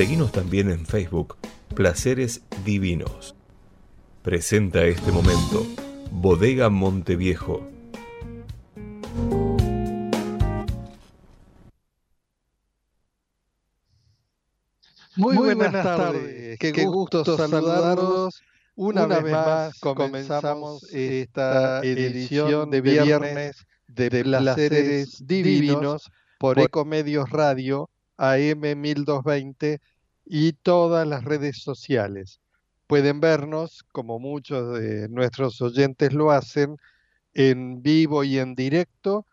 Seguimos también en Facebook, Placeres Divinos. Presenta este momento, Bodega Monteviejo. Muy, buenas, tardes. Qué, gusto, saludarlos. Una, vez más comenzamos esta edición de viernes de Placeres Divinos por Ecomedios Radio AM 1220 y todas las redes sociales. Pueden vernos, como muchos de nuestros oyentes lo hacen, en vivo y en directo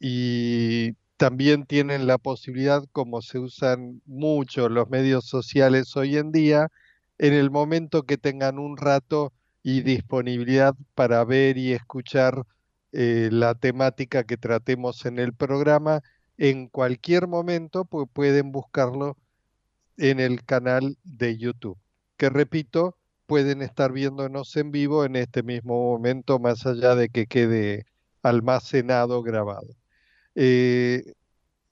y también tienen la posibilidad, como se usan mucho los medios sociales hoy en día, en el momento que tengan un rato y disponibilidad para ver y escuchar eh, la temática que tratemos en el programa, en cualquier momento pues pueden buscarlo en el canal de YouTube, que repito, pueden estar viéndonos en vivo en este mismo momento, más allá de que quede almacenado, grabado. Eh,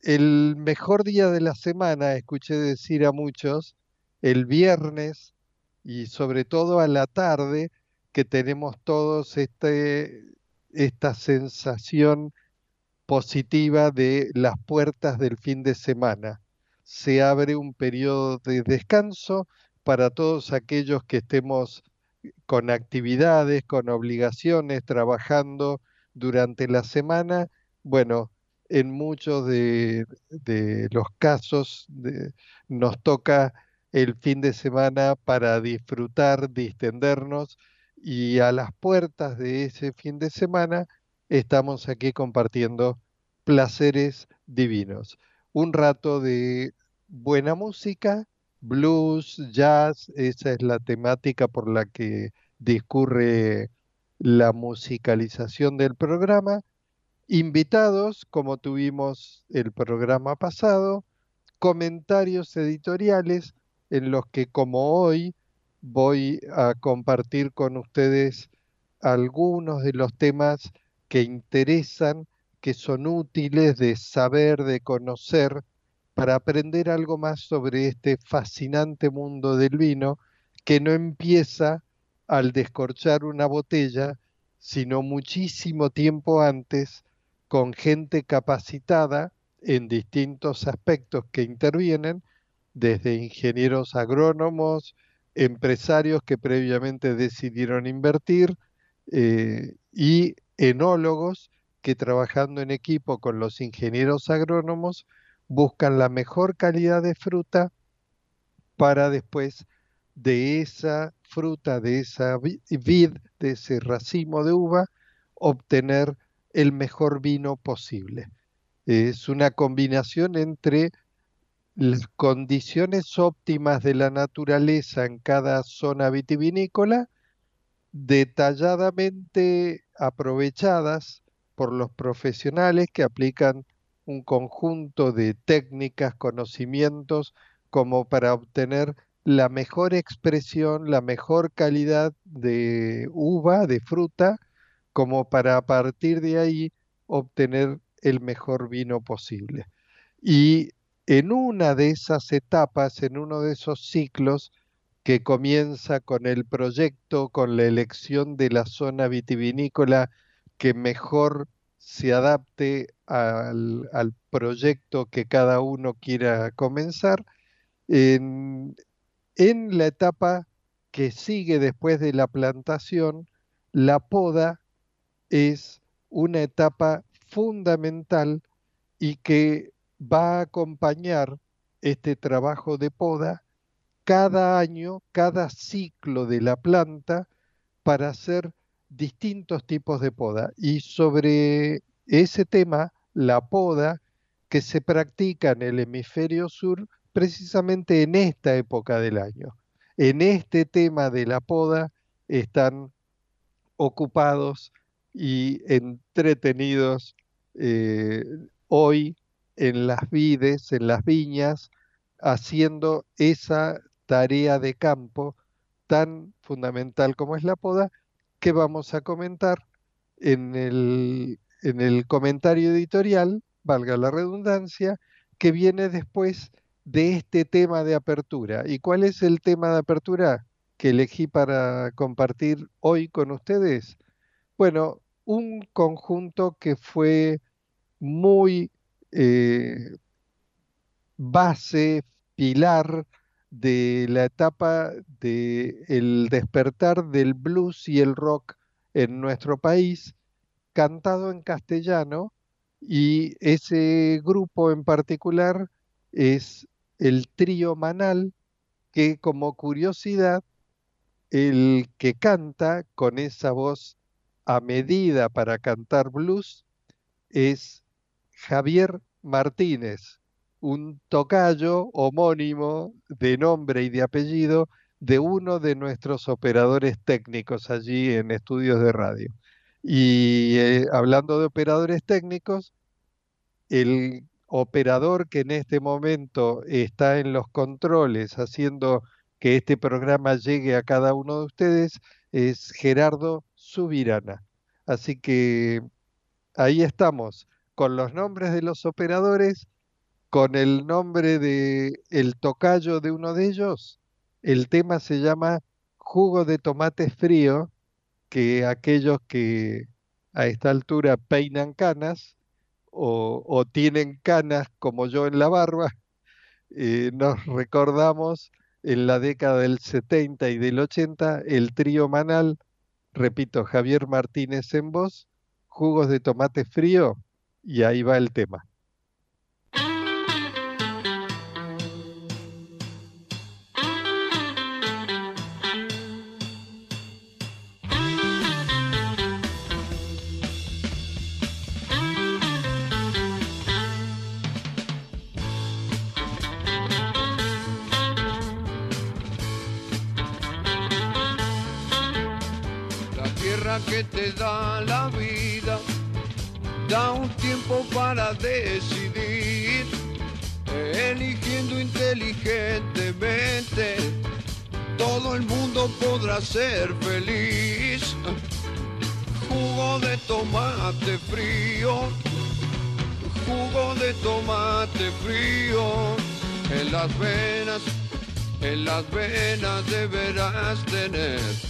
el mejor día de la semana, escuché decir a muchos, el viernes y sobre todo a la tarde, que tenemos todos este, esta sensación positiva de las puertas del fin de semana se abre un periodo de descanso para todos aquellos que estemos con actividades, con obligaciones, trabajando durante la semana. Bueno, en muchos de, los casos nos toca el fin de semana para disfrutar, distendernos y a las puertas de ese fin de semana estamos aquí compartiendo placeres divinos. Un rato de buena música, blues, jazz, esa es la temática por la que discurre la musicalización del programa. Invitados, como tuvimos el programa pasado, comentarios editoriales en los que como hoy voy a compartir con ustedes algunos de los temas que interesan, que son útiles de saber, de conocer para aprender algo más sobre este fascinante mundo del vino que no empieza al descorchar una botella, sino muchísimo tiempo antes con gente capacitada en distintos aspectos que intervienen, desde ingenieros agrónomos, empresarios que previamente decidieron invertir eh, y enólogos que trabajando en equipo con los ingenieros agrónomos buscan la mejor calidad de fruta para después de esa fruta, de esa vid, de ese racimo de uva, obtener el mejor vino posible. Es una combinación entre las condiciones óptimas de la naturaleza en cada zona vitivinícola, detalladamente aprovechadas por los profesionales que aplican un conjunto de técnicas, conocimientos, como para obtener la mejor expresión, la mejor calidad de uva, de fruta, como para a partir de ahí obtener el mejor vino posible. Y en una de esas etapas, en uno de esos ciclos que comienza con el proyecto, con la elección de la zona vitivinícola que mejor se adapte al, proyecto que cada uno quiera comenzar. En, en la etapa que sigue después de la plantación, la poda es una etapa fundamental y que va a acompañar este trabajo de poda cada año, cada ciclo de la planta para hacer distintos tipos de poda. Y sobre ese tema, la poda que se practica en el hemisferio sur precisamente en esta época del año. En este tema de la poda están ocupados y entretenidos eh, hoy en las vides, en las viñas, haciendo esa tarea de campo tan fundamental como es la poda, que vamos a comentar en el, en el comentario editorial, valga la redundancia, que viene después de este tema de apertura. ¿Y cuál es el tema de apertura que elegí para compartir hoy con ustedes? Bueno, un conjunto que fue muy eh, base, pilar de la etapa del el despertar del blues y el rock en nuestro país, cantado en castellano, y ese grupo en particular es el trío Manal, que como curiosidad, el que canta con esa voz a medida para cantar blues es Javier Martínez, un tocayo homónimo de nombre y de apellido de uno de nuestros operadores técnicos allí en estudios de radio. Y eh, hablando de operadores técnicos, el operador que en este momento está en los controles haciendo que este programa llegue a cada uno de ustedes es Gerardo Subirana. Así que ahí estamos, con los nombres de los operadores, con el nombre de el tocayo de uno de ellos. El tema se llama jugo de tomate frío, que aquellos que a esta altura peinan canas, o, tienen canas como yo en la barba, eh, nos recordamos en la década del 70 y del 80 el trío Manal, repito, Javier Martínez en voz, jugos de tomate frío, y ahí va el tema. Te da la vida, da un tiempo para decidir, eligiendo inteligentemente, todo el mundo podrá ser feliz. Jugo de tomate frío, jugo de tomate frío, en las venas, en las venas deberás tener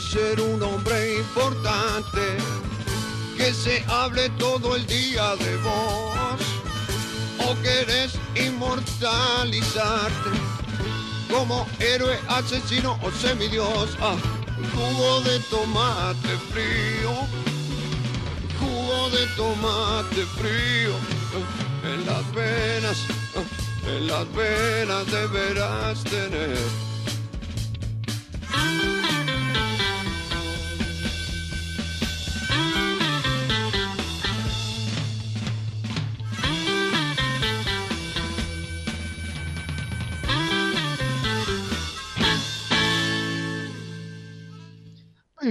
Ser un hombre importante, que se hable todo el día de vos, o querés inmortalizarte como héroe, asesino o semidios. Ah, jugo de tomate frío, jugo de tomate frío, en las venas, en las venas deberás tener.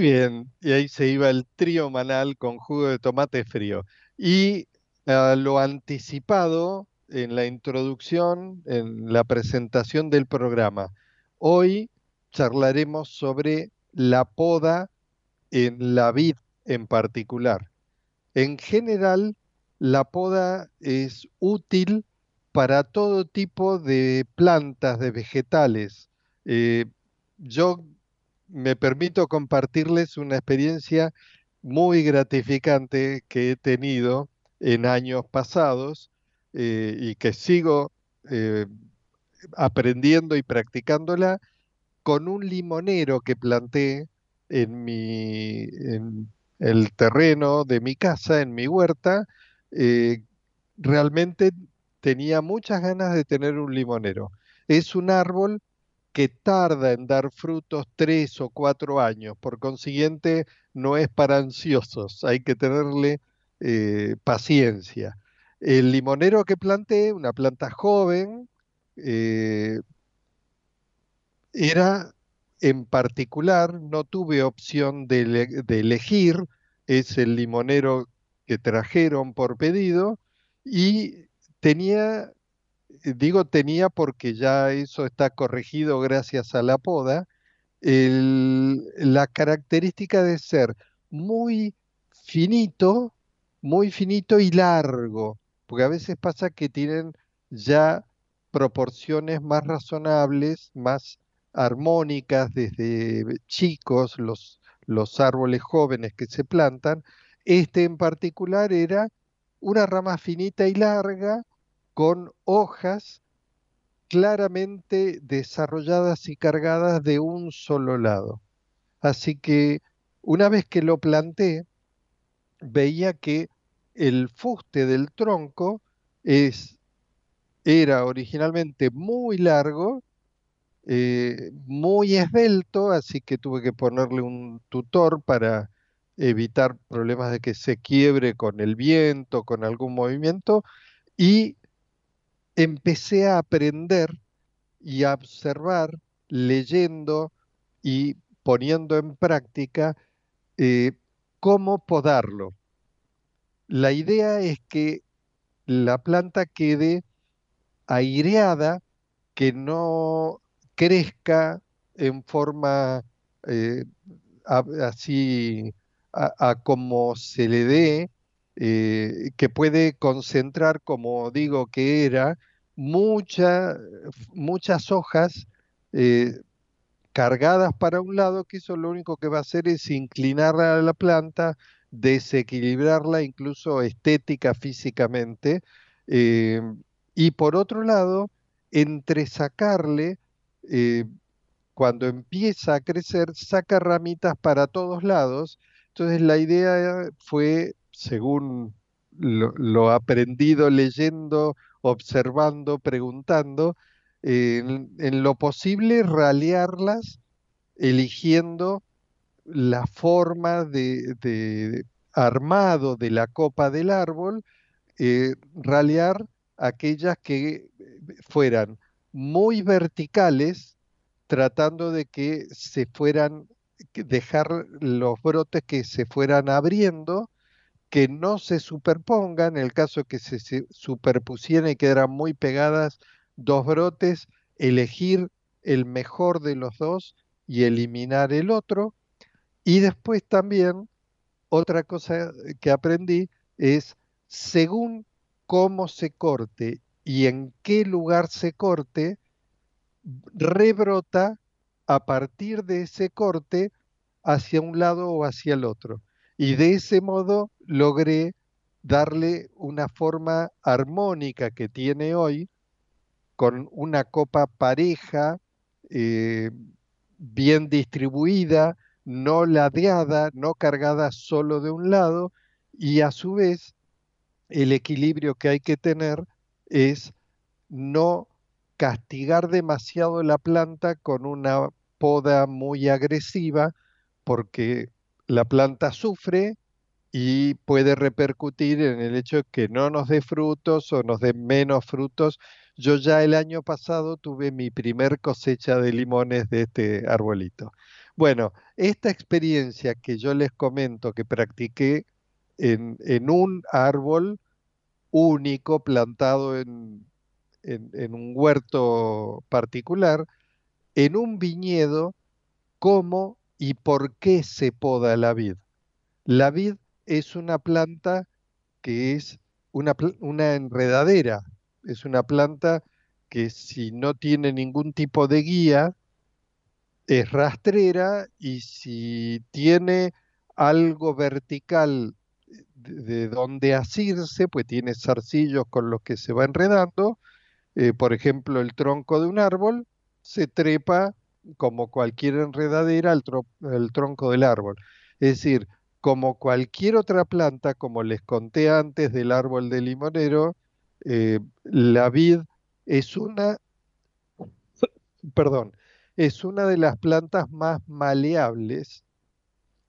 Bien, y ahí se iba el trío manal con jugo de tomate frío. Y ah, lo anticipado en la introducción, en la presentación del programa. Hoy charlaremos sobre la poda en la vid en particular. En general, la poda es útil para todo tipo de plantas, de vegetales. Eh, yo me permito compartirles una experiencia muy gratificante que he tenido en años pasados eh, y que sigo eh, aprendiendo y practicándola con un limonero que planté en, mi, en el terreno de mi casa, en mi huerta. Eh, realmente tenía muchas ganas de tener un limonero. Es un árbol que tarda en dar frutos tres o cuatro años, por consiguiente no es para ansiosos, hay que tenerle eh, paciencia. El limonero que planté, una planta joven, eh, era en particular, no tuve opción de, de elegir, es el limonero que trajeron por pedido y tenía digo tenía porque ya eso está corregido gracias a la poda, la característica de ser muy finito, muy finito y largo, porque a veces pasa que tienen ya proporciones más razonables, más armónicas desde chicos, los, los árboles jóvenes que se plantan. Este en particular era una rama finita y larga, con hojas claramente desarrolladas y cargadas de un solo lado. Así que una vez que lo planté, veía que el fuste del tronco es, era originalmente muy largo, eh, muy esbelto, así que tuve que ponerle un tutor para evitar problemas de que se quiebre con el viento, con algún movimiento, y empecé a aprender y a observar, leyendo y poniendo en práctica eh, cómo podarlo. La idea es que la planta quede aireada, que no crezca en forma eh, así a, como se le dé, eh, que puede concentrar, como digo que era, muchas hojas eh, cargadas para un lado, que eso lo único que va a hacer es inclinar a la planta, desequilibrarla incluso estética, físicamente, eh, y por otro lado, entresacarle, cuando empieza a crecer, saca ramitas para todos lados. Entonces la idea fue según lo, aprendido leyendo, observando, preguntando, en, lo posible ralearlas eligiendo la forma de, armado de la copa del árbol, eh, ralear aquellas que fueran muy verticales, tratando de que se fueran, dejar los brotes que se fueran abriendo que no se superpongan, en el caso que se, superpusieran y quedaran muy pegadas dos brotes, elegir el mejor de los dos y eliminar el otro. Y después también, otra cosa que aprendí es, según cómo se corte y en qué lugar se corte, rebrota a partir de ese corte hacia un lado o hacia el otro. Y de ese modo logré darle una forma armónica que tiene hoy, con una copa pareja, eh, bien distribuida, no ladeada, no cargada solo de un lado, y a su vez el equilibrio que hay que tener es no castigar demasiado la planta con una poda muy agresiva, porque la planta sufre y puede repercutir en el hecho de que no nos dé frutos o nos dé menos frutos. Yo ya el año pasado tuve mi primer cosecha de limones de este arbolito. Bueno, esta experiencia que yo les comento que practiqué en, un árbol único plantado en, en, un huerto particular, en un viñedo, cómo y por qué se poda la vid. La vid es una planta que es una, enredadera, es una planta que si no tiene ningún tipo de guía, es rastrera y si tiene algo vertical de, donde asirse, pues tiene zarcillos con los que se va enredando. Eh, por ejemplo, el tronco de un árbol se trepa como cualquier enredadera al, tronco del árbol. Es decir, como cualquier otra planta, como les conté antes del árbol de limonero, eh, la vid es una, perdón, es una de las plantas más maleables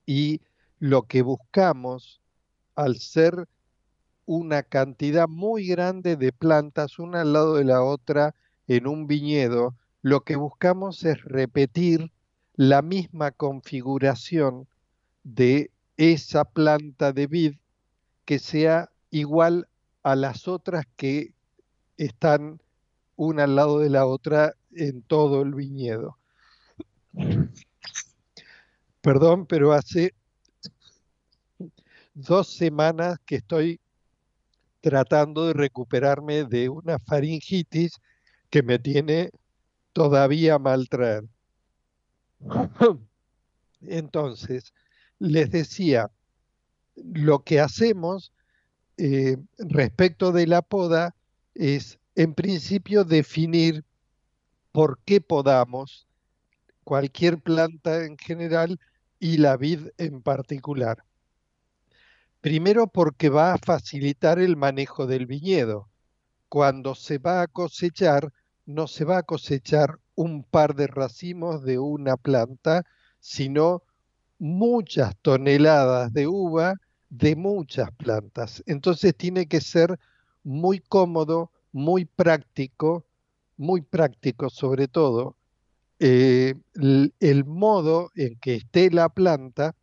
y lo que buscamos al ser una cantidad muy grande de plantas una al lado de la otra en un viñedo, lo que buscamos es repetir la misma configuración de esa planta de vid que sea igual a las otras que están una al lado de la otra en todo el viñedo. Perdón, pero hace dos semanas que estoy tratando de recuperarme de una faringitis que me tiene todavía mal traer. Entonces, les decía, lo que hacemos eh, respecto de la poda es, en principio, definir por qué podamos cualquier planta en general y la vid en particular. Primero porque va a facilitar el manejo del viñedo. Cuando se va a cosechar, no se va a cosechar un par de racimos de una planta, sino muchas toneladas de uva de muchas plantas. Entonces tiene que ser muy cómodo, muy práctico, muy práctico sobre todo, eh, el, modo en que esté la planta,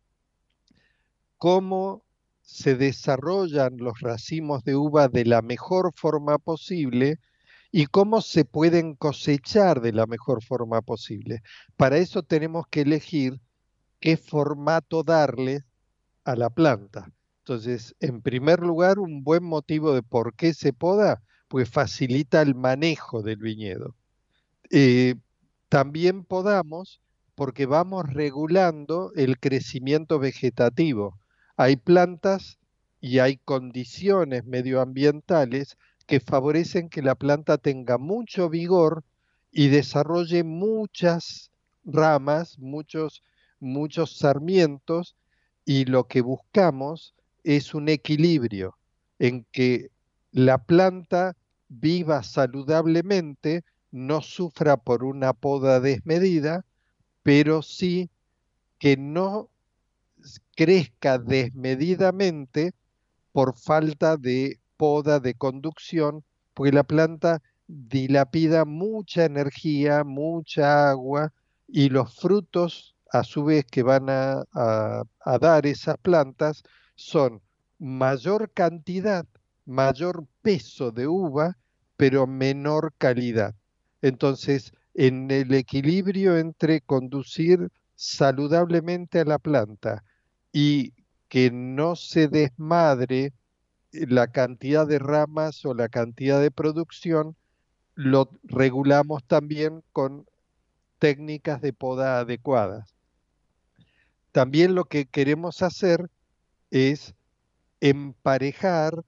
cómo se desarrollan los racimos de uva de la mejor forma posible y cómo se pueden cosechar de la mejor forma posible. Para eso tenemos que elegir qué formato darle a la planta. Entonces, en primer lugar, un buen motivo de por qué se poda, pues facilita el manejo del viñedo. Eh, también podamos porque vamos regulando el crecimiento vegetativo. Hay plantas y hay condiciones medioambientales que favorecen que la planta tenga mucho vigor y desarrolle muchas ramas, muchos, muchos sarmientos, y lo que buscamos es un equilibrio en que la planta viva saludablemente, no sufra por una poda desmedida, pero sí que no crezca desmedidamente por falta de poda de conducción, porque la planta dilapida mucha energía, mucha agua y los frutos a su vez que van a, a dar esas plantas son mayor cantidad, mayor peso de uva, pero menor calidad. Entonces, en el equilibrio entre conducir saludablemente a la planta y que no se desmadre la cantidad de ramas o la cantidad de producción, lo regulamos también con técnicas de poda adecuadas. También lo que queremos hacer es emparejar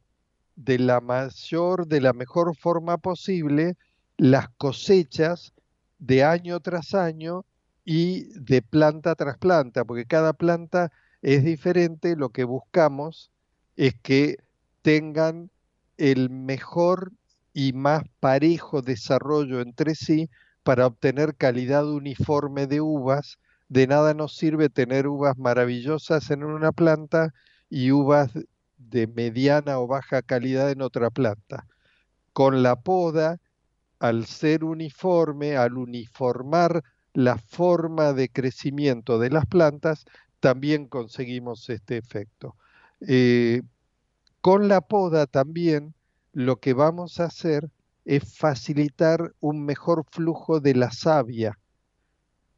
de la mayor, de la mejor forma posible las cosechas de año tras año y de planta tras planta, porque cada planta es diferente, lo que buscamos es que tengan el mejor y más parejo desarrollo entre sí para obtener calidad uniforme de uvas. De nada nos sirve tener uvas maravillosas en una planta y uvas de mediana o baja calidad en otra planta. Con la poda al ser uniforme, al uniformar la forma de crecimiento de las plantas, también conseguimos este efecto. Eh, con la poda también lo que vamos a hacer es facilitar un mejor flujo de la savia.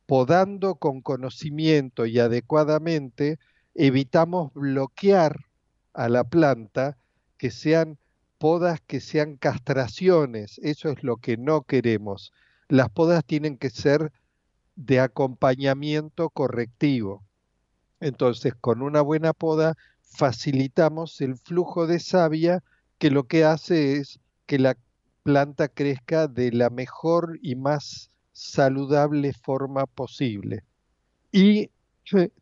Podando con conocimiento y adecuadamente, evitamos bloquear a la planta que sean podas que sean castraciones. Eso es lo que no queremos. Las podas tienen que ser de acompañamiento correctivo. Entonces, con una buena poda facilitamos el flujo de savia que lo que hace es que la planta crezca de la mejor y más saludable forma posible. Y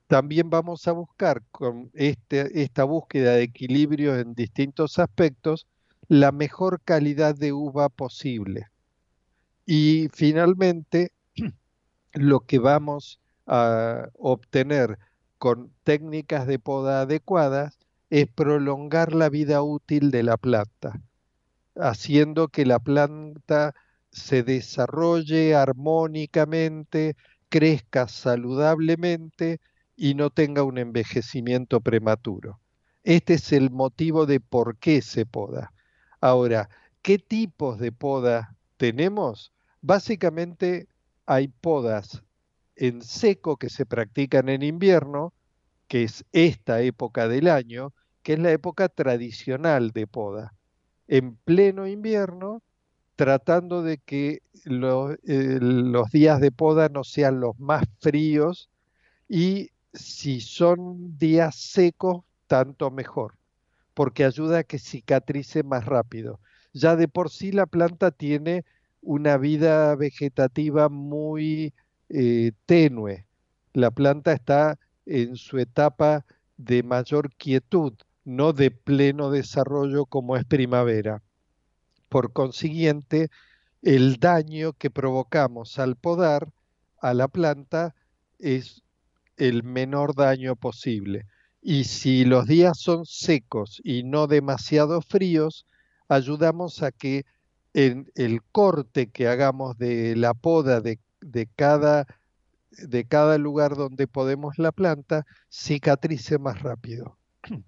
también vamos a buscar con este, esta búsqueda de equilibrio en distintos aspectos la mejor calidad de uva posible. Y finalmente, lo que vamos a obtener con técnicas de poda adecuadas es prolongar la vida útil de la planta, haciendo que la planta se desarrolle armónicamente, crezca saludablemente y no tenga un envejecimiento prematuro. Este es el motivo de por qué se poda. Ahora, ¿qué tipos de poda tenemos? Básicamente hay podas en seco que se practican en invierno, que es esta época del año, que es la época tradicional de poda. En pleno invierno, tratando de que eh, los días de poda no sean los más fríos y si son días secos, tanto mejor, porque ayuda a que cicatrice más rápido. Ya de por sí la planta tiene una vida vegetativa muy eh, tenue. La planta está en su etapa de mayor quietud, no de pleno desarrollo como es primavera. Por consiguiente, el daño que provocamos al podar a la planta es el menor daño posible. Y si los días son secos y no demasiado fríos, ayudamos a que en el corte que hagamos de la poda de de cada, de cada lugar donde podemos la planta cicatrice más rápido.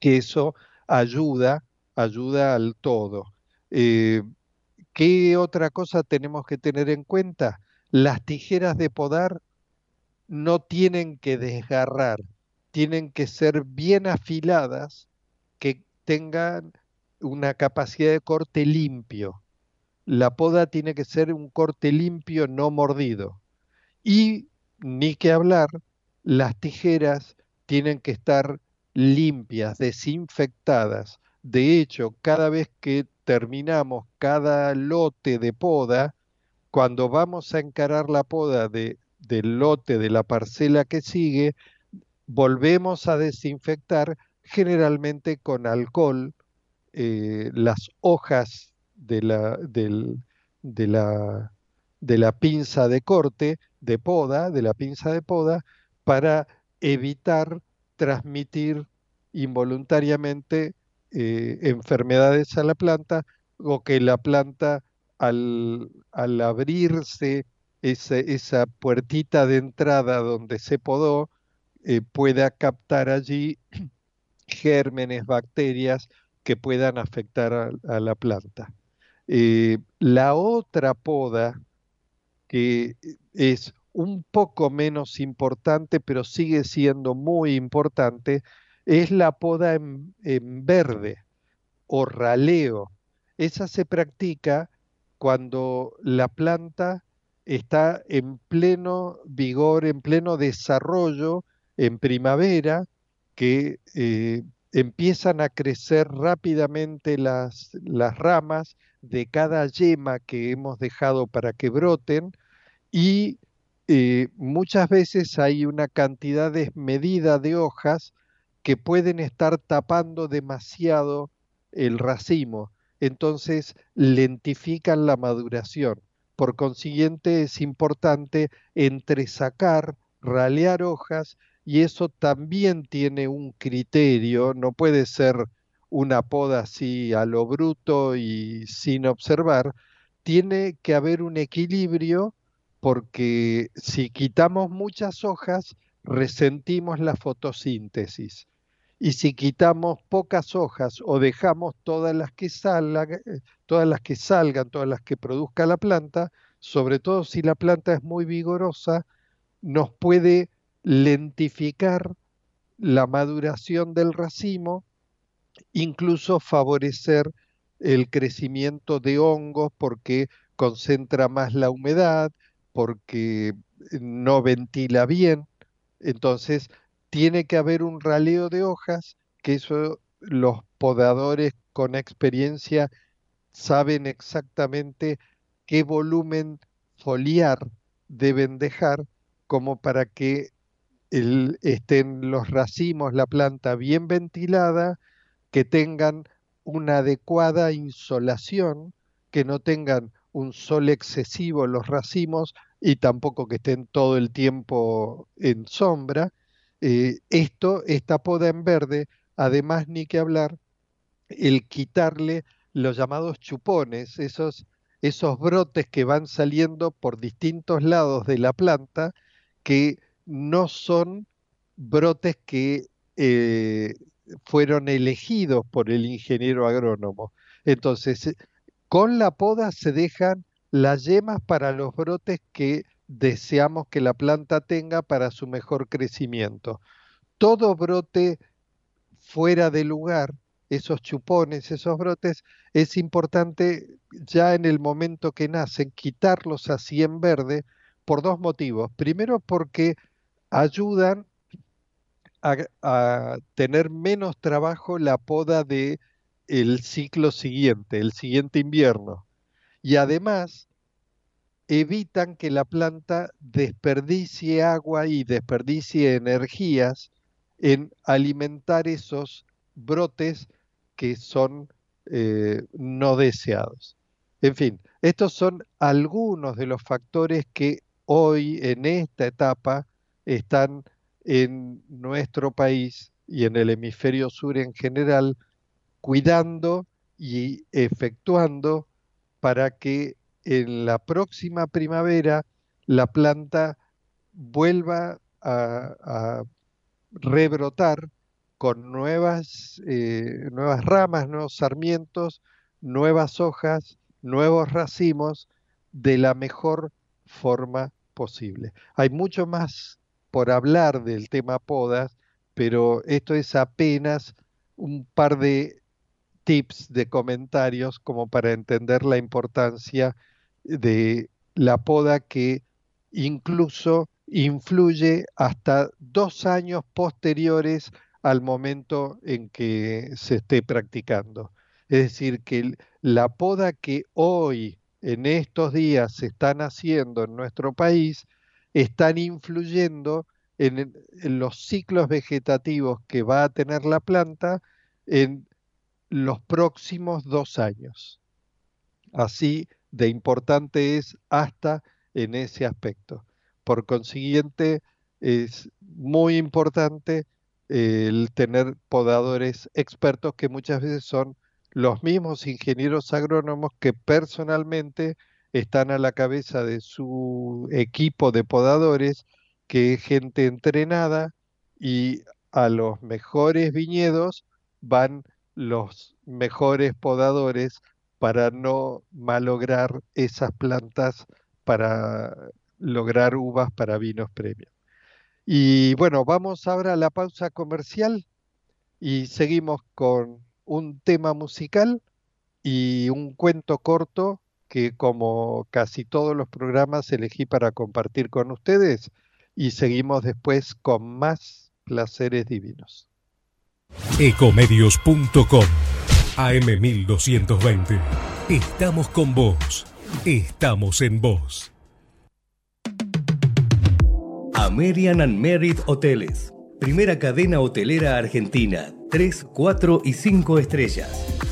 Que eso ayuda, ayuda al todo. Eh, ¿Qué otra cosa tenemos que tener en cuenta? Las tijeras de podar no tienen que desgarrar, tienen que ser bien afiladas, que tengan una capacidad de corte limpio la poda tiene que ser un corte limpio, no mordido. Y ni que hablar, las tijeras tienen que estar limpias, desinfectadas. De hecho, cada vez que terminamos cada lote de poda, cuando vamos a encarar la poda de, del lote de la parcela que sigue, volvemos a desinfectar generalmente con alcohol eh, las hojas de la, de, la, de la pinza de corte, de poda, de la pinza de poda, para evitar transmitir involuntariamente eh, enfermedades a la planta o que la planta al, al abrirse esa, esa, puertita de entrada donde se podó eh, pueda captar allí gérmenes, bacterias que puedan afectar a la planta. Eh, la otra poda, que es un poco menos importante, pero sigue siendo muy importante, es la poda en, verde o raleo. Esa se practica cuando la planta está en pleno vigor, en pleno desarrollo en primavera, que eh, empiezan a crecer rápidamente las, las ramas, de cada yema que hemos dejado para que broten y eh, muchas veces hay una cantidad desmedida de hojas que pueden estar tapando demasiado el racimo, entonces lentifican la maduración. Por consiguiente es importante entresacar, ralear hojas y eso también tiene un criterio, no puede ser una poda así a lo bruto y sin observar, tiene que haber un equilibrio porque si quitamos muchas hojas, resentimos la fotosíntesis. Y si quitamos pocas hojas o dejamos todas las que salgan, eh, todas las que salgan, todas las que produzca la planta, sobre todo si la planta es muy vigorosa, nos puede lentificar la maduración del racimo, incluso favorecer el crecimiento de hongos porque concentra más la humedad, porque no ventila bien. Entonces, tiene que haber un raleo de hojas, que eso los podadores con experiencia saben exactamente qué volumen foliar deben dejar como para que estén los racimos, la planta bien ventilada, que tengan una adecuada insolación, que no tengan un sol excesivo los racimos y tampoco que estén todo el tiempo en sombra. Eh, esto, esta poda en verde, además ni que hablar, el quitarle los llamados chupones, esos, esos brotes que van saliendo por distintos lados de la planta, que no son brotes que eh, fueron elegidos por el ingeniero agrónomo. Entonces, con la poda se dejan las yemas para los brotes que deseamos que la planta tenga para su mejor crecimiento. Todo brote fuera de lugar, esos chupones, esos brotes, es importante ya en el momento que nacen quitarlos así en verde por dos motivos. Primero porque ayudan a, a tener menos trabajo la poda de el ciclo siguiente, el siguiente invierno. Y además evitan que la planta desperdicie agua y desperdicie energías en alimentar esos brotes que son eh, no deseados. En fin, estos son algunos de los factores que hoy en esta etapa están en nuestro país y en el hemisferio sur en general cuidando y efectuando para que en la próxima primavera la planta vuelva a, rebrotar con nuevas, eh, nuevas ramas, nuevos sarmientos, nuevas hojas, nuevos racimos de la mejor forma posible. Hay mucho más por hablar del tema podas, pero esto es apenas un par de tips, de comentarios, como para entender la importancia de la poda que incluso influye hasta dos años posteriores al momento en que se esté practicando. Es decir, que la poda que hoy, en estos días, se están haciendo en nuestro país, están influyendo en, los ciclos vegetativos que va a tener la planta en los próximos dos años. Así de importante es hasta en ese aspecto. Por consiguiente, es muy importante eh, el tener podadores expertos que muchas veces son los mismos ingenieros agrónomos que personalmente están a la cabeza de su equipo de podadores, que es gente entrenada y a los mejores viñedos van los mejores podadores para no malograr esas plantas para lograr uvas para vinos premium. Y bueno, vamos ahora a la pausa comercial y seguimos con un tema musical y un cuento corto que como casi todos los programas elegí para compartir con ustedes y seguimos después con más placeres divinos. Ecomedios.com AM1220. Estamos con vos. Estamos en vos. American and Merit Hoteles. Primera cadena hotelera argentina. 3, 4 y 5 estrellas.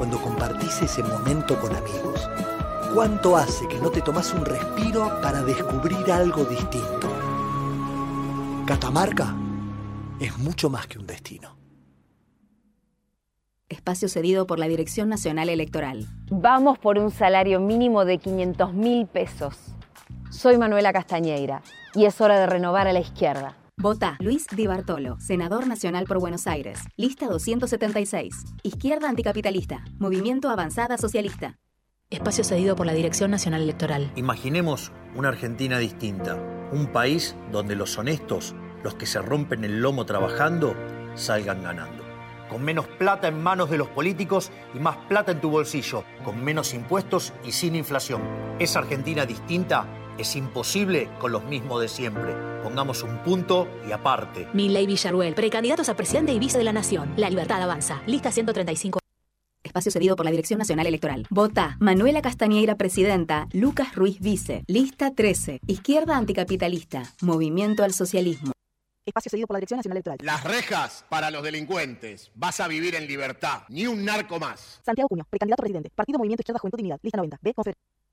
cuando compartís ese momento con amigos. ¿Cuánto hace que no te tomas un respiro para descubrir algo distinto? Catamarca es mucho más que un destino. Espacio cedido por la Dirección Nacional Electoral. Vamos por un salario mínimo de 500 mil pesos. Soy Manuela Castañeira y es hora de renovar a la izquierda. Vota Luis Di Bartolo, senador nacional por Buenos Aires. Lista 276. Izquierda anticapitalista. Movimiento Avanzada Socialista. Espacio cedido por la Dirección Nacional Electoral. Imaginemos una Argentina distinta. Un país donde los honestos, los que se rompen el lomo trabajando, salgan ganando. Con menos plata en manos de los políticos y más plata en tu bolsillo. Con menos impuestos y sin inflación. Esa Argentina distinta es imposible con los mismos de siempre. Pongamos un punto y aparte. Milley Villaruel, precandidatos a presidente y vice de la Nación. La libertad avanza. Lista 135. Espacio cedido por la Dirección Nacional Electoral. Vota Manuela Castañeira, presidenta. Lucas Ruiz, vice. Lista 13. Izquierda anticapitalista. Movimiento al socialismo. Espacio cedido por la Dirección Nacional Electoral. Las rejas para los delincuentes. Vas a vivir en libertad. Ni un narco más. Santiago Cuño, precandidato a presidente. Partido Movimiento Izquierda Juventud Dignidad. Lista 90. B. Confer.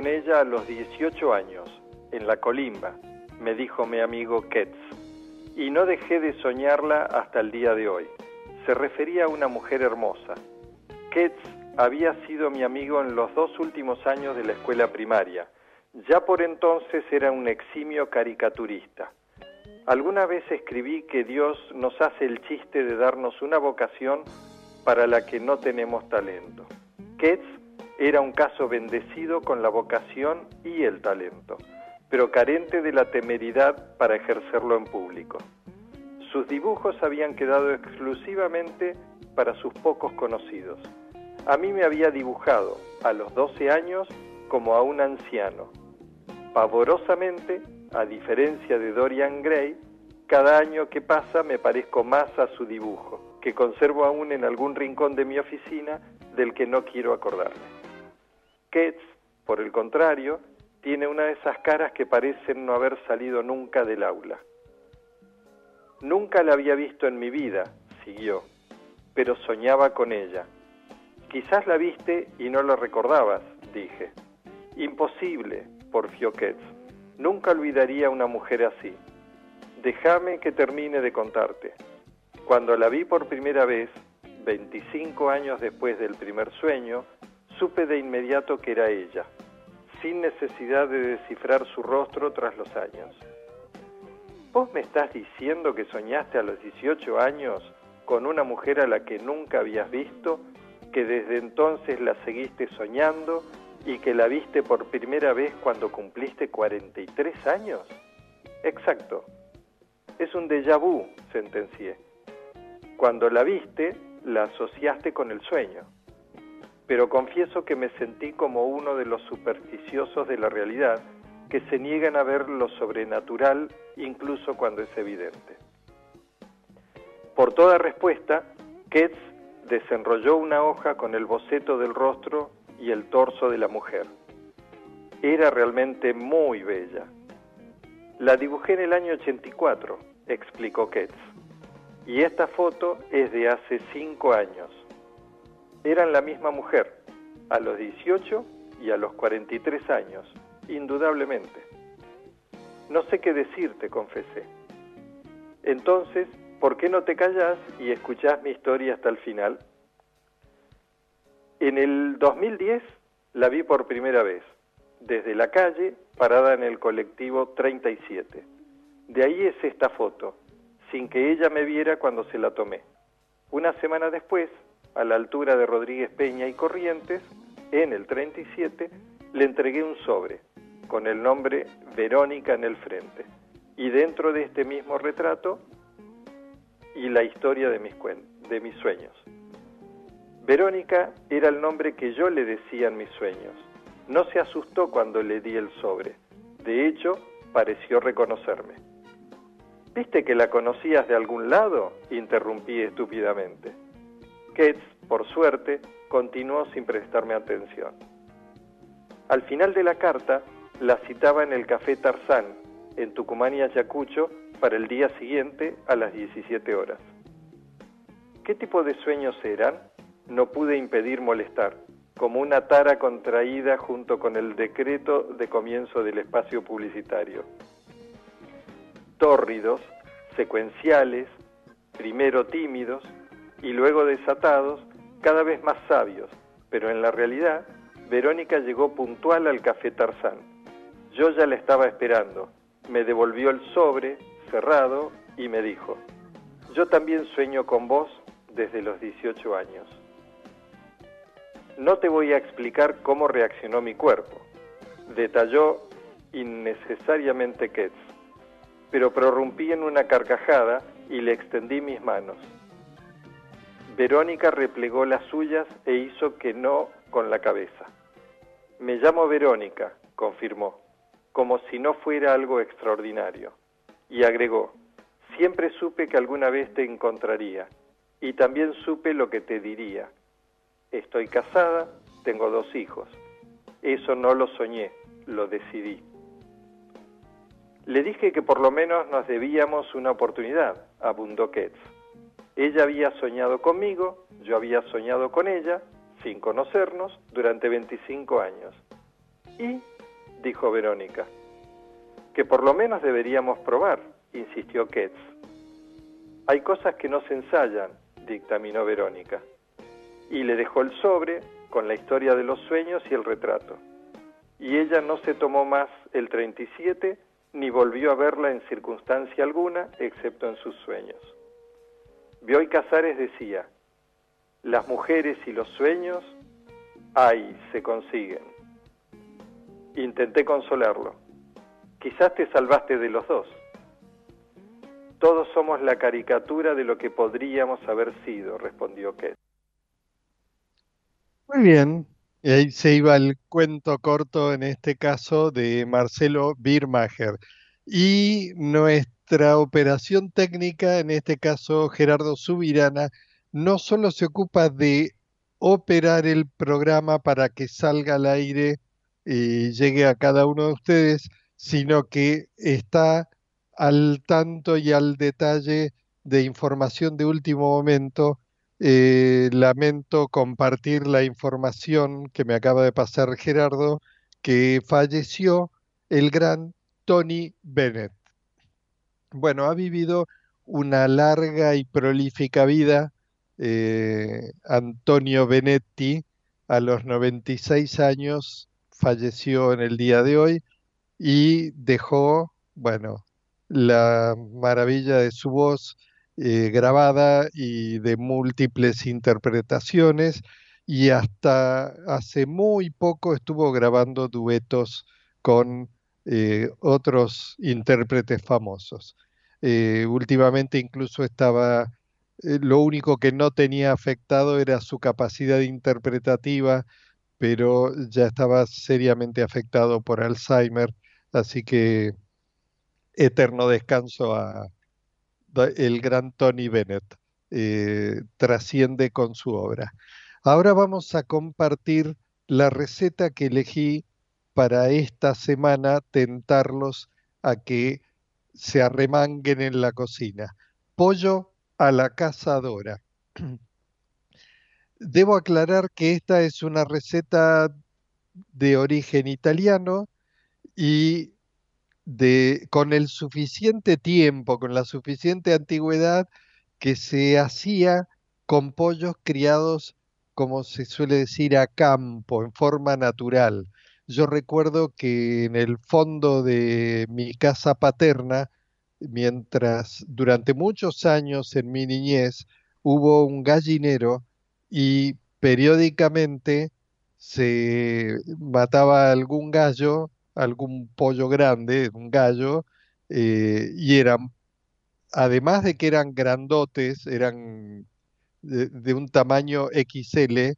Con ella a los 18 años, en la colimba, me dijo mi amigo Ketz. Y no dejé de soñarla hasta el día de hoy. Se refería a una mujer hermosa. Ketz había sido mi amigo en los dos últimos años de la escuela primaria. Ya por entonces era un eximio caricaturista. Alguna vez escribí que Dios nos hace el chiste de darnos una vocación para la que no tenemos talento. Ketz era un caso bendecido con la vocación y el talento, pero carente de la temeridad para ejercerlo en público. Sus dibujos habían quedado exclusivamente para sus pocos conocidos. A mí me había dibujado a los 12 años como a un anciano. Pavorosamente, a diferencia de Dorian Gray, cada año que pasa me parezco más a su dibujo, que conservo aún en algún rincón de mi oficina del que no quiero acordarme. Ketz, por el contrario, tiene una de esas caras que parecen no haber salido nunca del aula. Nunca la había visto en mi vida, siguió, pero soñaba con ella. Quizás la viste y no la recordabas, dije. Imposible, porfió Ketz. Nunca olvidaría a una mujer así. Déjame que termine de contarte. Cuando la vi por primera vez, 25 años después del primer sueño, Supe de inmediato que era ella, sin necesidad de descifrar su rostro tras los años. ¿Vos me estás diciendo que soñaste a los 18 años con una mujer a la que nunca habías visto, que desde entonces la seguiste soñando y que la viste por primera vez cuando cumpliste 43 años? Exacto. Es un déjà vu, sentencié. Cuando la viste, la asociaste con el sueño pero confieso que me sentí como uno de los supersticiosos de la realidad, que se niegan a ver lo sobrenatural incluso cuando es evidente. Por toda respuesta, Ketz desenrolló una hoja con el boceto del rostro y el torso de la mujer. Era realmente muy bella. La dibujé en el año 84, explicó Ketz, y esta foto es de hace cinco años eran la misma mujer, a los 18 y a los 43 años, indudablemente. No sé qué decirte, confesé. Entonces, ¿por qué no te callas y escuchás mi historia hasta el final? En el 2010 la vi por primera vez, desde la calle, parada en el colectivo 37. De ahí es esta foto, sin que ella me viera cuando se la tomé. Una semana después a la altura de Rodríguez Peña y Corrientes, en el 37, le entregué un sobre con el nombre Verónica en el frente. Y dentro de este mismo retrato y la historia de mis, de mis sueños. Verónica era el nombre que yo le decía en mis sueños. No se asustó cuando le di el sobre. De hecho, pareció reconocerme. ¿Viste que la conocías de algún lado? interrumpí estúpidamente. Ketz, por suerte, continuó sin prestarme atención. Al final de la carta, la citaba en el Café Tarzán, en Tucumán y Ayacucho, para el día siguiente a las 17 horas. ¿Qué tipo de sueños eran? No pude impedir molestar, como una tara contraída junto con el decreto de comienzo del espacio publicitario. Tórridos, secuenciales, primero tímidos, y luego desatados, cada vez más sabios, pero en la realidad, Verónica llegó puntual al café Tarzán. Yo ya la estaba esperando. Me devolvió el sobre, cerrado, y me dijo, yo también sueño con vos desde los 18 años. No te voy a explicar cómo reaccionó mi cuerpo, detalló innecesariamente Ketz, pero prorrumpí en una carcajada y le extendí mis manos. Verónica replegó las suyas e hizo que no con la cabeza. Me llamo Verónica, confirmó, como si no fuera algo extraordinario. Y agregó, siempre supe que alguna vez te encontraría, y también supe lo que te diría. Estoy casada, tengo dos hijos. Eso no lo soñé, lo decidí. Le dije que por lo menos nos debíamos una oportunidad, abundó Ketz. Ella había soñado conmigo, yo había soñado con ella, sin conocernos, durante 25 años. Y, dijo Verónica, que por lo menos deberíamos probar, insistió Ketz. Hay cosas que no se ensayan, dictaminó Verónica, y le dejó el sobre con la historia de los sueños y el retrato. Y ella no se tomó más el 37 ni volvió a verla en circunstancia alguna, excepto en sus sueños. Bioy Casares decía, las mujeres y los sueños, ay, se consiguen. Intenté consolarlo. Quizás te salvaste de los dos. Todos somos la caricatura de lo que podríamos haber sido, respondió Kate. Muy bien. Y ahí se iba el cuento corto, en este caso, de Marcelo Birmacher. Y nuestra operación técnica, en este caso Gerardo Subirana, no solo se ocupa de operar el programa para que salga al aire y llegue a cada uno de ustedes, sino que está al tanto y al detalle de información de último momento eh, lamento compartir la información que me acaba de pasar Gerardo, que falleció el gran Tony Bennett. Bueno, ha vivido una larga y prolífica vida. Eh, Antonio Benetti, a los 96 años, falleció en el día de hoy y dejó, bueno, la maravilla de su voz eh, grabada y de múltiples interpretaciones y hasta hace muy poco estuvo grabando duetos con eh, otros intérpretes famosos. Eh, últimamente incluso estaba, lo único que no tenía afectado era su capacidad interpretativa, pero ya estaba seriamente afectado por Alzheimer, así que eterno descanso a, el gran Tony Bennett eh, trasciende con su obra. Ahora vamos a compartir la receta que elegí para esta semana, tentarlos a que se arremanguen en la cocina. Pollo a la cazadora. Debo aclarar que esta es una receta de origen italiano y con el suficiente tiempo, con la suficiente antigüedad que se hacía con pollos criados, como se suele decir, a campo, en forma natural. Yo recuerdo que en el fondo de mi casa paterna, mientras durante muchos años en mi niñez hubo un gallinero y periódicamente se mataba algún gallo algún pollo grande, un gallo, eh, y eran, además de que eran grandotes, eran de, un tamaño XL,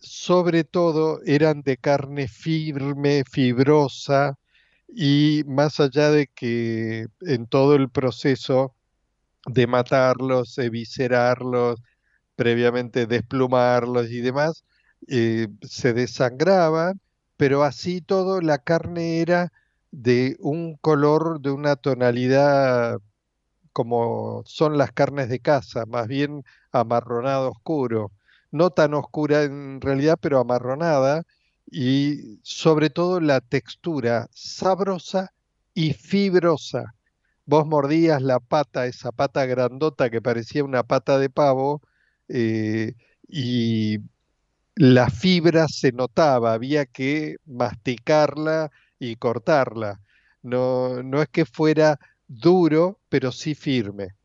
sobre todo eran de carne firme, fibrosa, y más allá de que en todo el proceso de matarlos, eviscerarlos, previamente desplumarlos y demás, eh, se desangraban pero así todo la carne era de un color, de una tonalidad como son las carnes de caza, más bien amarronado oscuro, no tan oscura en realidad, pero amarronada, y sobre todo la textura sabrosa y fibrosa. Vos mordías la pata, esa pata grandota que parecía una pata de pavo, eh, y la fibra se notaba, había que masticarla y cortarla. No, no es que fuera duro, pero sí firme.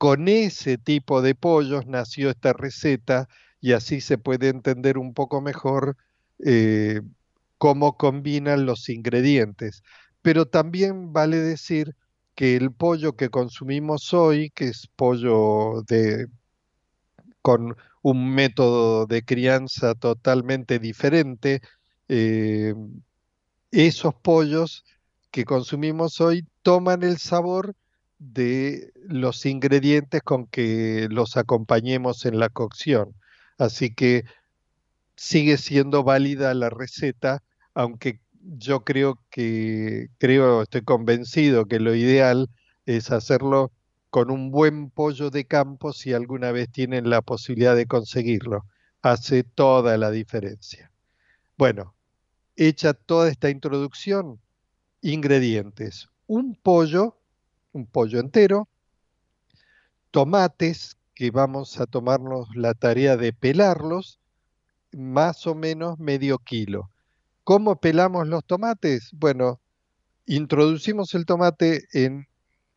Con ese tipo de pollos nació esta receta y así se puede entender un poco mejor eh, cómo combinan los ingredientes. Pero también vale decir que el pollo que consumimos hoy, que es pollo de, con un método de crianza totalmente diferente. Eh, esos pollos que consumimos hoy toman el sabor de los ingredientes con que los acompañemos en la cocción. Así que sigue siendo válida la receta, aunque yo creo que, creo, estoy convencido que lo ideal es hacerlo con un buen pollo de campo si alguna vez tienen la posibilidad de conseguirlo. Hace toda la diferencia. Bueno, hecha toda esta introducción, ingredientes. Un pollo, un pollo entero, tomates, que vamos a tomarnos la tarea de pelarlos, más o menos medio kilo. ¿Cómo pelamos los tomates? Bueno, introducimos el tomate en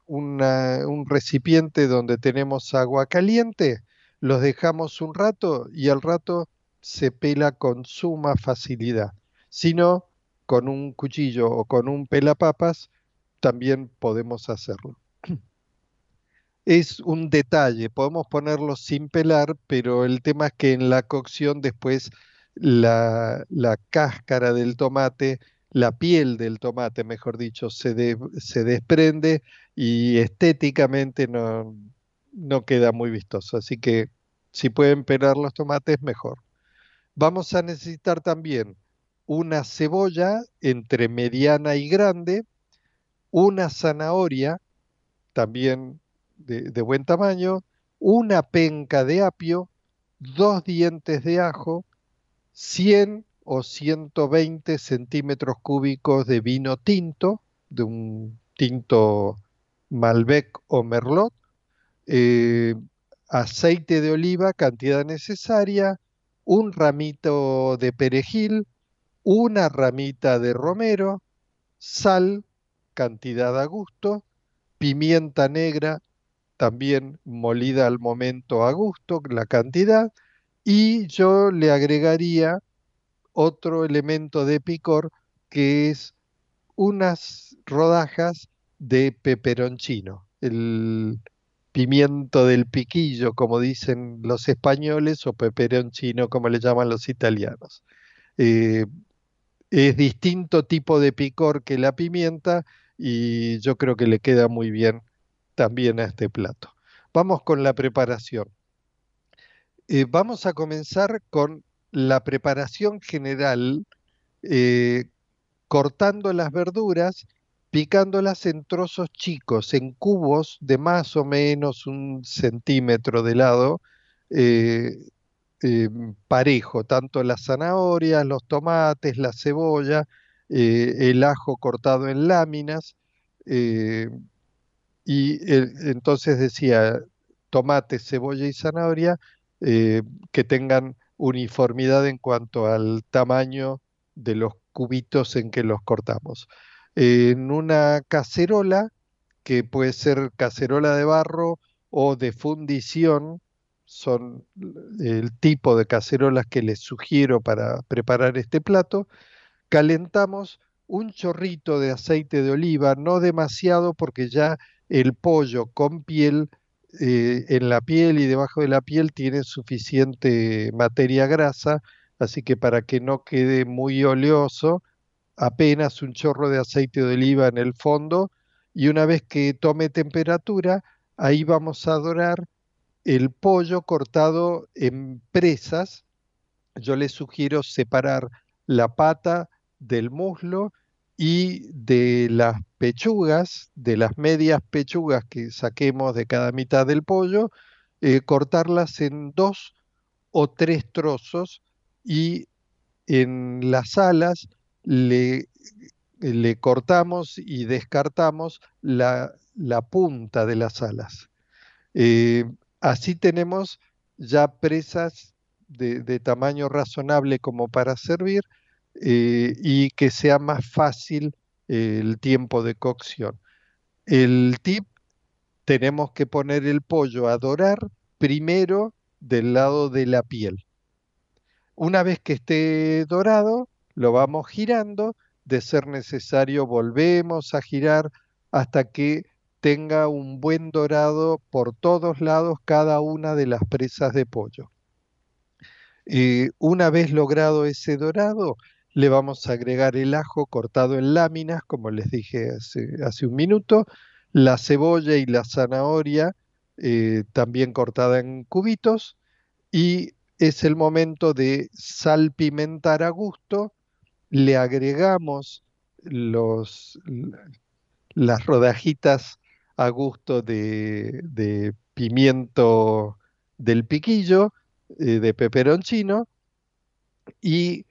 un recipiente donde tenemos agua caliente, los dejamos un rato y al rato se pela con suma facilidad. Si no, con un cuchillo o con un pelapapas también podemos hacerlo. Es un detalle, podemos ponerlo sin pelar, pero el tema es que en la cocción después la, cáscara del tomate, la piel del tomate, mejor dicho, se, se desprende y estéticamente no, no queda muy vistoso. Así que si pueden pelar los tomates, mejor. Vamos a necesitar también una cebolla entre mediana y grande, una zanahoria también de, buen tamaño, una penca de apio, dos dientes de ajo, 100 o 120 centímetros cúbicos de vino tinto, de un tinto Malbec o Merlot, eh, aceite de oliva, cantidad necesaria, un ramito de perejil, una ramita de romero, sal, cantidad a gusto, pimienta negra, también molida al momento a gusto, la cantidad, y yo le agregaría otro elemento de picor que es unas rodajas de peperoncino, el pimiento del piquillo, como dicen los españoles, o peperoncino, como le llaman los italianos. Eh, es distinto tipo de picor que la pimienta y yo creo que le queda muy bien también a este plato. Vamos con la preparación. Eh, vamos a comenzar con la preparación general, eh, cortando las verduras picándolas en trozos chicos, en cubos de más o menos un centímetro de lado, eh, eh, parejo, tanto las zanahorias, los tomates, la cebolla, eh, el ajo cortado en láminas, y entonces decía tomate, cebolla y zanahoria que tengan uniformidad en cuanto al tamaño de los cubitos en que los cortamos. En una cacerola, que puede ser cacerola de barro o de fundición, son el tipo de cacerolas que les sugiero para preparar este plato, calentamos un chorrito de aceite de oliva, no demasiado porque ya el pollo con piel, eh, en la piel y debajo de la piel tiene suficiente materia grasa, así que para que no quede muy oleoso, apenas un chorro de aceite de oliva en el fondo y una vez que tome temperatura, ahí vamos a dorar el pollo cortado en presas. Yo les sugiero separar la pata del muslo y de las pechugas, de las medias pechugas que saquemos de cada mitad del pollo, eh, cortarlas en dos o tres trozos y en las alas le, le cortamos y descartamos la, punta de las alas. Eh, así tenemos ya presas de, tamaño razonable como para servir eh, y que sea más fácil el tiempo de cocción. El tip, tenemos que poner el pollo a dorar primero del lado de la piel. Una vez que esté dorado, lo vamos girando, de ser necesario volvemos a girar hasta que tenga un buen dorado por todos lados cada una de las presas de pollo. Eh, una vez logrado ese dorado, le vamos a agregar el ajo cortado en láminas, como les dije hace, un minuto, la cebolla y la zanahoria eh, también cortada en cubitos, y es el momento de salpimentar a gusto. Le agregamos los, las rodajitas a gusto de, pimiento del piquillo, eh, de peperoncino, y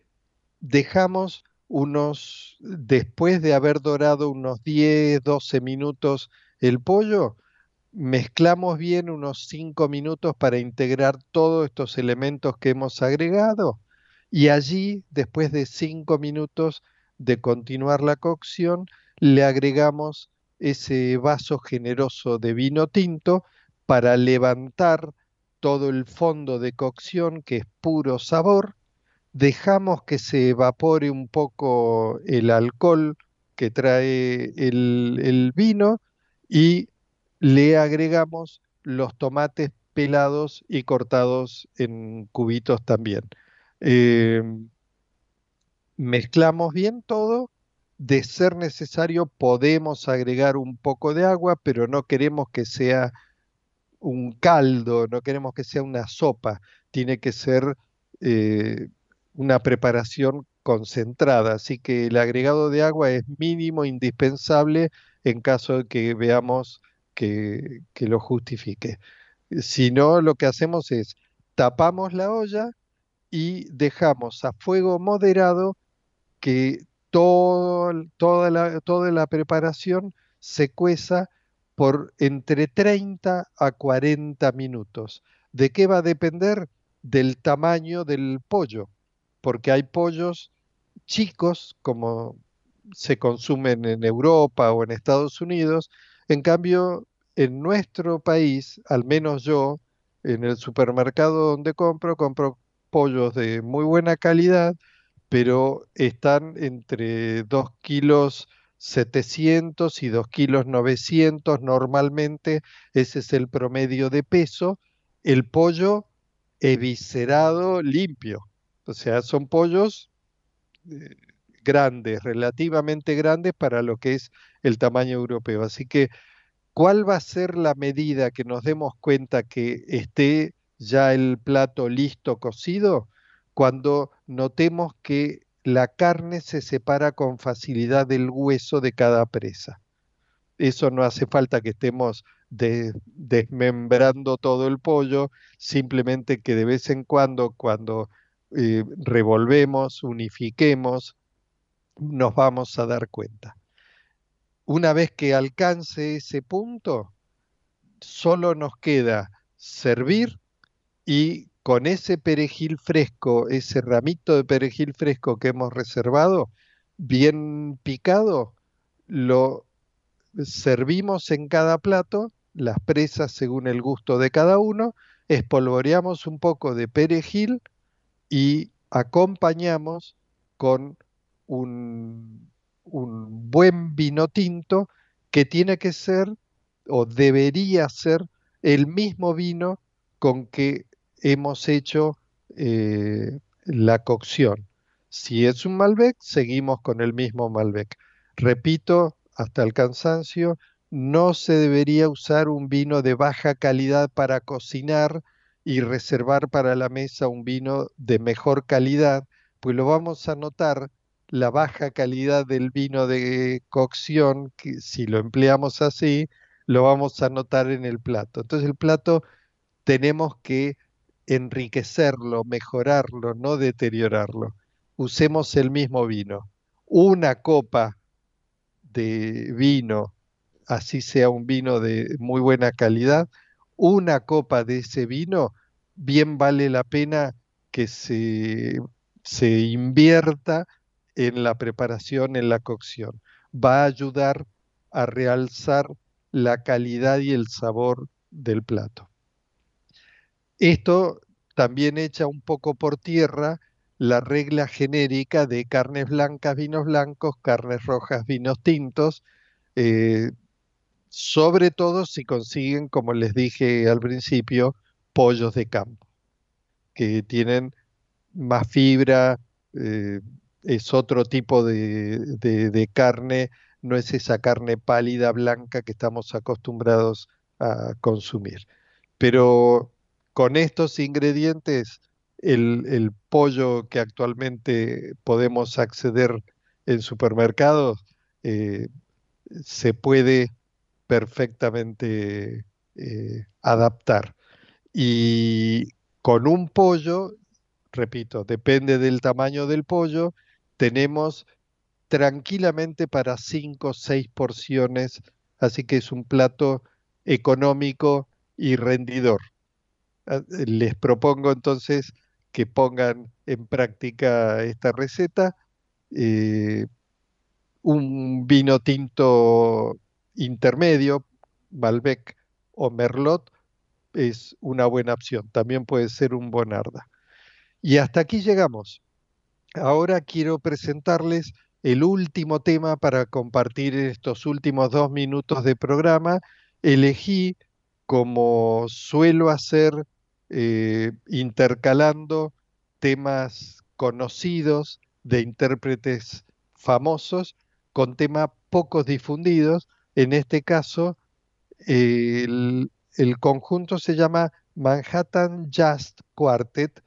dejamos unos, después de haber dorado unos 10, 12 minutos el pollo, mezclamos bien unos 5 minutos para integrar todos estos elementos que hemos agregado. Y allí, después de 5 minutos de continuar la cocción, le agregamos ese vaso generoso de vino tinto para levantar todo el fondo de cocción que es puro sabor dejamos que se evapore un poco el alcohol que trae el, vino y le agregamos los tomates pelados y cortados en cubitos también. Em, mezclamos bien todo. De ser necesario podemos agregar un poco de agua, pero no queremos que sea un caldo, no queremos que sea una sopa. Tiene que ser eh, una preparación concentrada, así que el agregado de agua es mínimo, indispensable en caso de que veamos que, lo justifique. Si no, lo que hacemos es tapamos la olla y dejamos a fuego moderado que toda, la, toda la preparación se cueza por entre 30 a 40 minutos. ¿De qué va a depender? Del tamaño del pollo porque hay pollos chicos como se consumen en Europa o en Estados Unidos. En cambio, en nuestro país, al menos yo, en el supermercado donde compro, compro pollos de muy buena calidad, pero están entre 2 kilos 700 y 2 kilos 900 normalmente, ese es el promedio de peso. El pollo eviscerado limpio, o sea, son pollos eh, grandes, relativamente grandes para lo que es el tamaño europeo. Así que, ¿cuál va a ser la medida que nos demos cuenta que esté ya el plato listo cocido? Cuando notemos que la carne se separa con facilidad del hueso de cada presa. Eso no hace falta que estemos desmembrando todo el pollo, simplemente que de vez en cuando, cuando eh, revolvemos, unifiquemos, nos vamos a dar cuenta. Una vez que alcance ese punto, solo nos queda servir y con ese perejil fresco, ese ramito de perejil fresco que hemos reservado, bien picado, lo servimos en cada plato, las presas según el gusto de cada uno, espolvoreamos un poco de perejil y acompañamos con un, buen vino tinto que tiene que ser o debería ser el mismo vino con que hemos hecho eh, la cocción. Si es un Malbec, seguimos con el mismo Malbec. Repito, hasta el cansancio, no se debería usar un vino de baja calidad para cocinar y reservar para la mesa un vino de mejor calidad, pues lo vamos a notar la baja calidad del vino de cocción, si lo empleamos así, lo vamos a notar en el plato. Entonces el plato tenemos que enriquecerlo, mejorarlo, no deteriorarlo. Usemos el mismo vino. Una copa de vino, así sea un vino de muy buena calidad, una copa de ese vino, bien vale la pena que se, se invierta en la preparación, en la cocción. Va a ayudar a realzar la calidad y el sabor del plato. Esto también echa un poco por tierra la regla genérica de carnes blancas, vinos blancos, carnes rojas, vinos tintos. Eh, sobre todo si consiguen, como les dije al principio, pollos de campo, que tienen más fibra, eh, es otro tipo de, carne, no es esa carne pálida, blanca que estamos acostumbrados a consumir. Pero con estos ingredientes, el, pollo que actualmente podemos acceder en supermercados eh, se puede perfectamente eh, adaptar. Y con un pollo, repito, depende del tamaño del pollo, tenemos tranquilamente para cinco o seis porciones, así que es un plato económico y rendidor. Ah, les propongo entonces que pongan en práctica esta receta. Eh, un vino tinto intermedio, Malbec o Merlot, es una buena opción. También puede ser un Bonarda. Y hasta aquí llegamos. Ahora quiero presentarles el último tema para compartir estos últimos dos minutos de programa. Elegí, como suelo hacer, eh, intercalando temas conocidos de intérpretes famosos con temas pocos difundidos. En este caso, el, conjunto se llama Manhattan Jazz Quartet.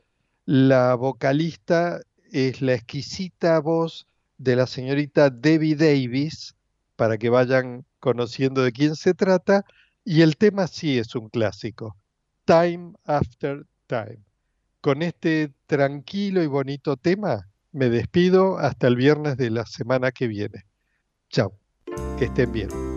La vocalista es la exquisita voz de la señorita Debbie Davis, para que vayan conociendo de quién se trata, y el tema sí es un clásico, Time After Time. Con este tranquilo y bonito tema, me despido hasta el viernes de la semana que viene. Chao, que estén bien.